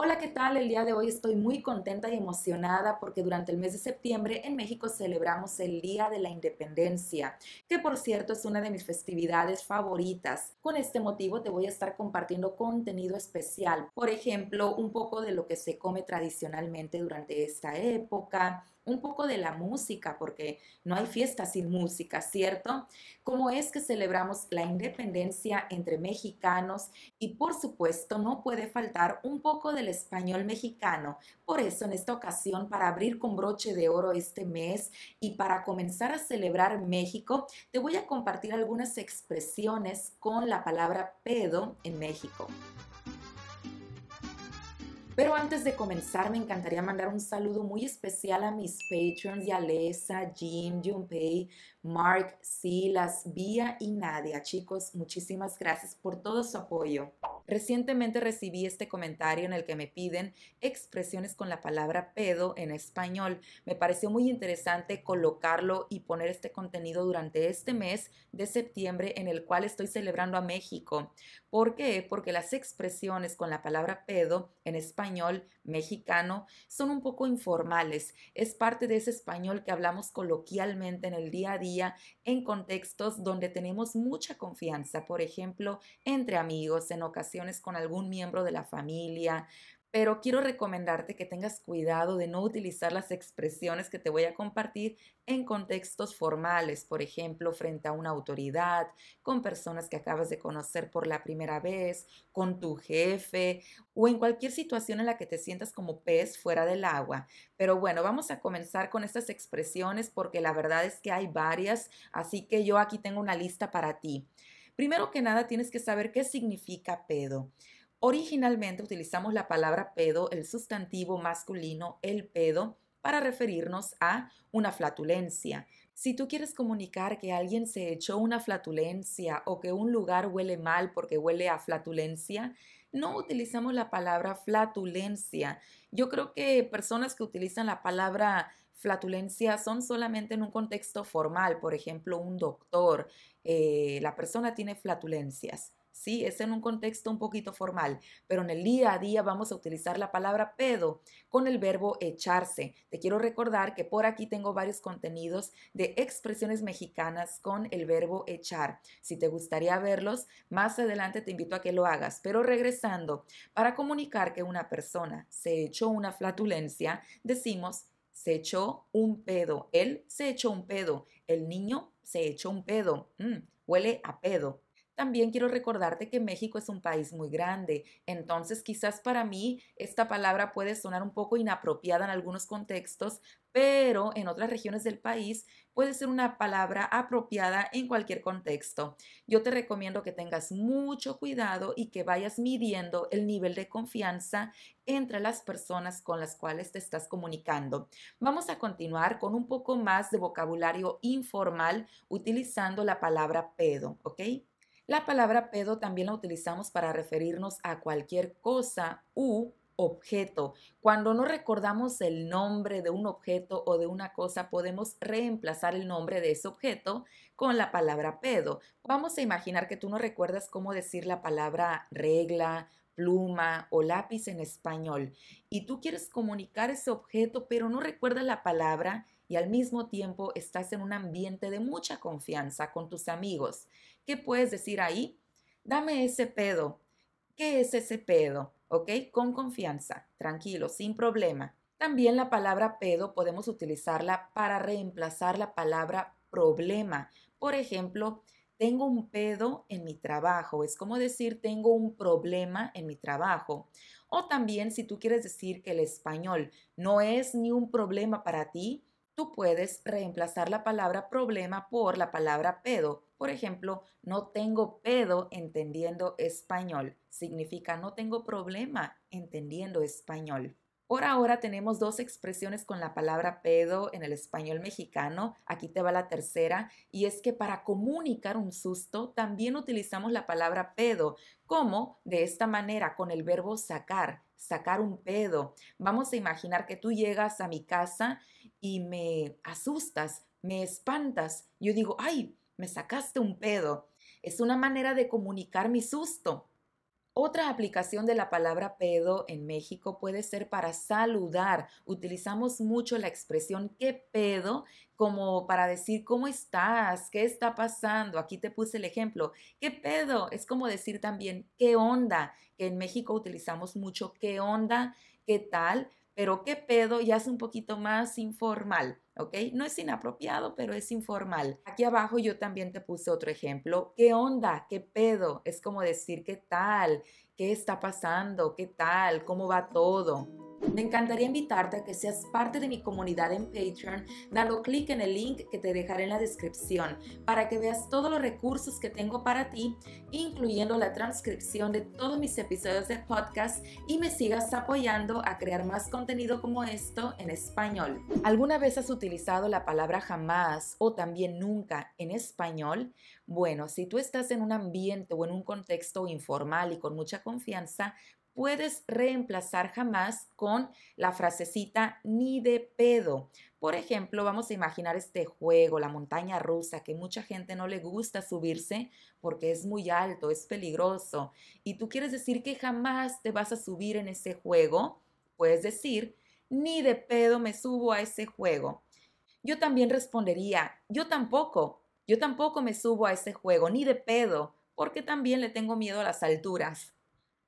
Hola, ¿qué tal? El día de hoy estoy muy contenta y emocionada porque durante el mes de septiembre en México celebramos el Día de la Independencia, que por cierto es una de mis festividades favoritas. Con este motivo te voy a estar compartiendo contenido especial, por ejemplo, un poco de lo que se come tradicionalmente durante esta época, un poco de la música, porque no hay fiesta sin música, ¿cierto? Cómo es que celebramos la independencia entre mexicanos y por supuesto no puede faltar un poco del español mexicano. Por eso en esta ocasión, para abrir con broche de oro este mes y para comenzar a celebrar México, te voy a compartir algunas expresiones con la palabra pedo en México. Pero antes de comenzar, me encantaría mandar un saludo muy especial a mis patrons, Yalesa, Jim, Junpei, Mark, Silas, Vía y Nadia. Chicos, muchísimas gracias por todo su apoyo. Recientemente recibí este comentario en el que me piden expresiones con la palabra pedo en español. Me pareció muy interesante colocarlo y poner este contenido durante este mes de septiembre en el cual estoy celebrando a México. ¿Por qué? Porque las expresiones con la palabra pedo en español mexicano son un poco informales. Es parte de ese español que hablamos coloquialmente en el día a día en contextos donde tenemos mucha confianza, por ejemplo, entre amigos, en ocasiones con algún miembro de la familia, pero quiero recomendarte que tengas cuidado de no utilizar las expresiones que te voy a compartir en contextos formales, por ejemplo, frente a una autoridad, con personas que acabas de conocer por la primera vez, con tu jefe o en cualquier situación en la que te sientas como pez fuera del agua. Pero bueno, vamos a comenzar con estas expresiones porque la verdad es que hay varias, así que yo aquí tengo una lista para ti. Primero que nada, tienes que saber qué significa pedo. Originalmente utilizamos la palabra pedo, el sustantivo masculino, el pedo, para referirnos a una flatulencia. Si tú quieres comunicar que alguien se echó una flatulencia o que un lugar huele mal porque huele a flatulencia, no utilizamos la palabra flatulencia. Yo creo que personas que utilizan la palabra flatulencia son solamente en un contexto formal, por ejemplo, un doctor, eh, la persona tiene flatulencias. ¿sí? Es en un contexto un poquito formal, pero en el día a día vamos a utilizar la palabra pedo con el verbo echarse. Te quiero recordar que por aquí tengo varios contenidos de expresiones mexicanas con el verbo echar. Si te gustaría verlos, más adelante te invito a que lo hagas. Pero regresando, para comunicar que una persona se echó una flatulencia, decimos se echó un pedo. Él se echó un pedo. El niño se echó un pedo. Mm, huele a pedo. También quiero recordarte que México es un país muy grande, entonces quizás para mí esta palabra puede sonar un poco inapropiada en algunos contextos, pero en otras regiones del país puede ser una palabra apropiada en cualquier contexto. Yo te recomiendo que tengas mucho cuidado y que vayas midiendo el nivel de confianza entre las personas con las cuales te estás comunicando. Vamos a continuar con un poco más de vocabulario informal utilizando la palabra pedo, ¿ok? La palabra pedo también la utilizamos para referirnos a cualquier cosa u objeto. Cuando no recordamos el nombre de un objeto o de una cosa, podemos reemplazar el nombre de ese objeto con la palabra pedo. Vamos a imaginar que tú no recuerdas cómo decir la palabra regla, pluma o lápiz en español y tú quieres comunicar ese objeto pero no recuerdas la palabra y al mismo tiempo estás en un ambiente de mucha confianza con tus amigos. ¿Qué puedes decir ahí? Dame ese pedo. ¿Qué es ese pedo? ¿Ok? Con confianza, tranquilo, sin problema. También la palabra pedo podemos utilizarla para reemplazar la palabra problema. Por ejemplo, tengo un pedo en mi trabajo. Es como decir tengo un problema en mi trabajo. O también si tú quieres decir que el español no es ni un problema para ti, tú puedes reemplazar la palabra problema por la palabra pedo. Por ejemplo, no tengo pedo entendiendo español. Significa no tengo problema entendiendo español. Por ahora tenemos dos expresiones con la palabra pedo en el español mexicano. Aquí te va la tercera y es que para comunicar un susto también utilizamos la palabra pedo, como de esta manera con el verbo sacar, sacar un pedo. Vamos a imaginar que tú llegas a mi casa y me asustas, me espantas. Yo digo, ay, me sacaste un pedo. Es una manera de comunicar mi susto. Otra aplicación de la palabra pedo en México puede ser para saludar. Utilizamos mucho la expresión qué pedo como para decir cómo estás, qué está pasando. Aquí te puse el ejemplo. ¿Qué pedo? Es como decir también qué onda, que en México utilizamos mucho qué onda, qué tal, pero qué pedo ya es un poquito más informal. ¿ok? No es inapropiado, pero es informal. Aquí abajo yo también te puse otro ejemplo. ¿Qué onda? ¿Qué pedo? Es como decir qué tal, qué está pasando, qué tal, cómo va todo. Me encantaría invitarte a que seas parte de mi comunidad en Patreon dando clic en el link que te dejaré en la descripción para que veas todos los recursos que tengo para ti, incluyendo la transcripción de todos mis episodios de podcast y me sigas apoyando a crear más contenido como esto en español. ¿Alguna vez has utilizado la palabra jamás o también nunca en español? Bueno, si tú estás en un ambiente o en un contexto informal y con mucha confianza, puedes reemplazar jamás con la frasecita ni de pedo. Por ejemplo, vamos a imaginar este juego, la montaña rusa, que mucha gente no le gusta subirse porque es muy alto, es peligroso. Y tú quieres decir que jamás te vas a subir en ese juego, puedes decir, ni de pedo me subo a ese juego. Yo también respondería, yo tampoco, yo tampoco me subo a ese juego, ni de pedo, porque también le tengo miedo a las alturas.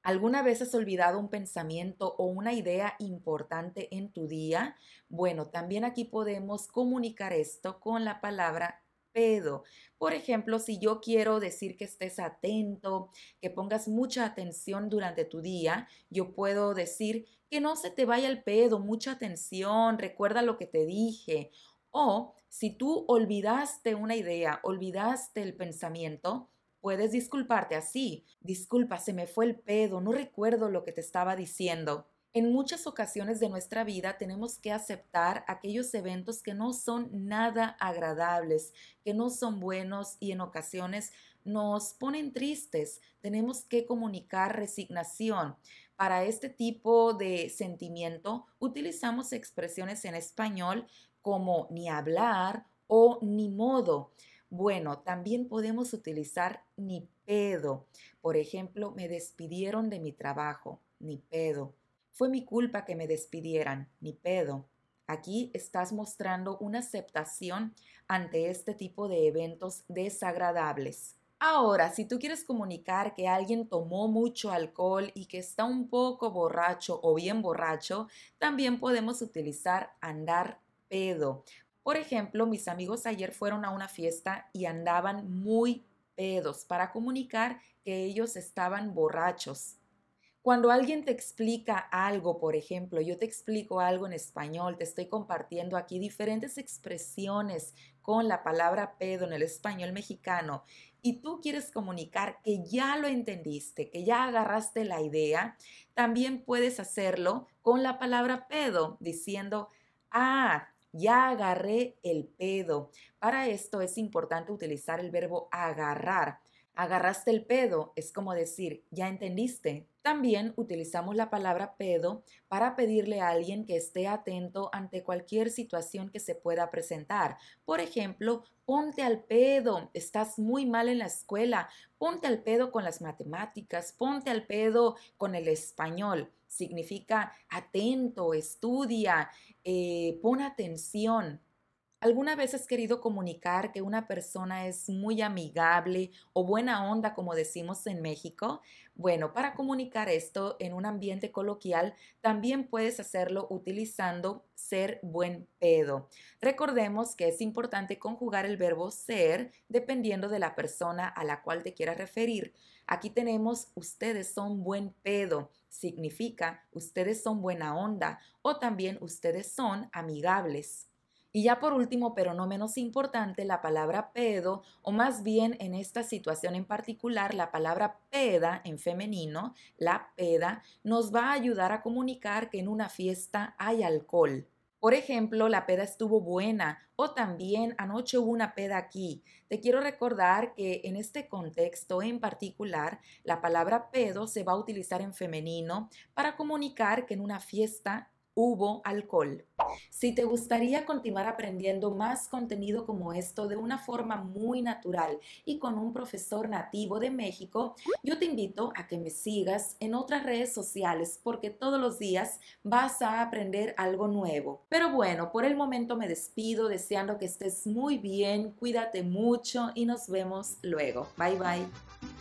¿Alguna vez has olvidado un pensamiento o una idea importante en tu día? Bueno, también aquí podemos comunicar esto con la palabra pedo. Por ejemplo, si yo quiero decir que estés atento, que pongas mucha atención durante tu día, yo puedo decir que no se te vaya el pedo, mucha atención, recuerda lo que te dije. O si tú olvidaste una idea, olvidaste el pensamiento, Puedes disculparte así. Disculpa, se me fue el pedo, no recuerdo lo que te estaba diciendo. En muchas ocasiones de nuestra vida tenemos que aceptar aquellos eventos que no son nada agradables, que no son buenos y en ocasiones nos ponen tristes. Tenemos que comunicar resignación. Para este tipo de sentimiento utilizamos expresiones en español como ni hablar o ni modo. Bueno, también podemos utilizar ni pedo. Por ejemplo, me despidieron de mi trabajo, ni pedo. Fue mi culpa que me despidieran, ni pedo. Aquí estás mostrando una aceptación ante este tipo de eventos desagradables. Ahora, si tú quieres comunicar que alguien tomó mucho alcohol y que está un poco borracho o bien borracho, también podemos utilizar andar pedo. Por ejemplo, mis amigos ayer fueron a una fiesta y andaban muy pedos para comunicar que ellos estaban borrachos. Cuando alguien te explica algo, por ejemplo, yo te explico algo en español, te estoy compartiendo aquí diferentes expresiones con la palabra pedo en el español mexicano y tú quieres comunicar que ya lo entendiste, que ya agarraste la idea, también puedes hacerlo con la palabra pedo, diciendo, ah, ya agarré el pedo. Para esto es importante utilizar el verbo agarrar. Agarraste el pedo es como decir, ya entendiste. También utilizamos la palabra pedo para pedirle a alguien que esté atento ante cualquier situación que se pueda presentar. Por ejemplo, ponte al pedo, estás muy mal en la escuela, ponte al pedo con las matemáticas, ponte al pedo con el español. Significa atento, estudia, eh, pon atención. ¿Alguna vez has querido comunicar que una persona es muy amigable o buena onda, como decimos en México? Bueno, para comunicar esto en un ambiente coloquial, también puedes hacerlo utilizando ser buen pedo. Recordemos que es importante conjugar el verbo ser dependiendo de la persona a la cual te quieras referir. Aquí tenemos ustedes son buen pedo. Significa ustedes son buena onda o también ustedes son amigables. Y ya por último, pero no menos importante, la palabra pedo, o más bien en esta situación en particular, la palabra peda en femenino, la peda, nos va a ayudar a comunicar que en una fiesta hay alcohol. Por ejemplo, la peda estuvo buena o también anoche hubo una peda aquí. Te quiero recordar que en este contexto en particular, la palabra pedo se va a utilizar en femenino para comunicar que en una fiesta hubo alcohol. Si te gustaría continuar aprendiendo más contenido como esto de una forma muy natural y con un profesor nativo de México, yo te invito a que me sigas en otras redes sociales porque todos los días vas a aprender algo nuevo. Pero bueno, por el momento me despido deseando que estés muy bien, cuídate mucho y nos vemos luego. Bye bye.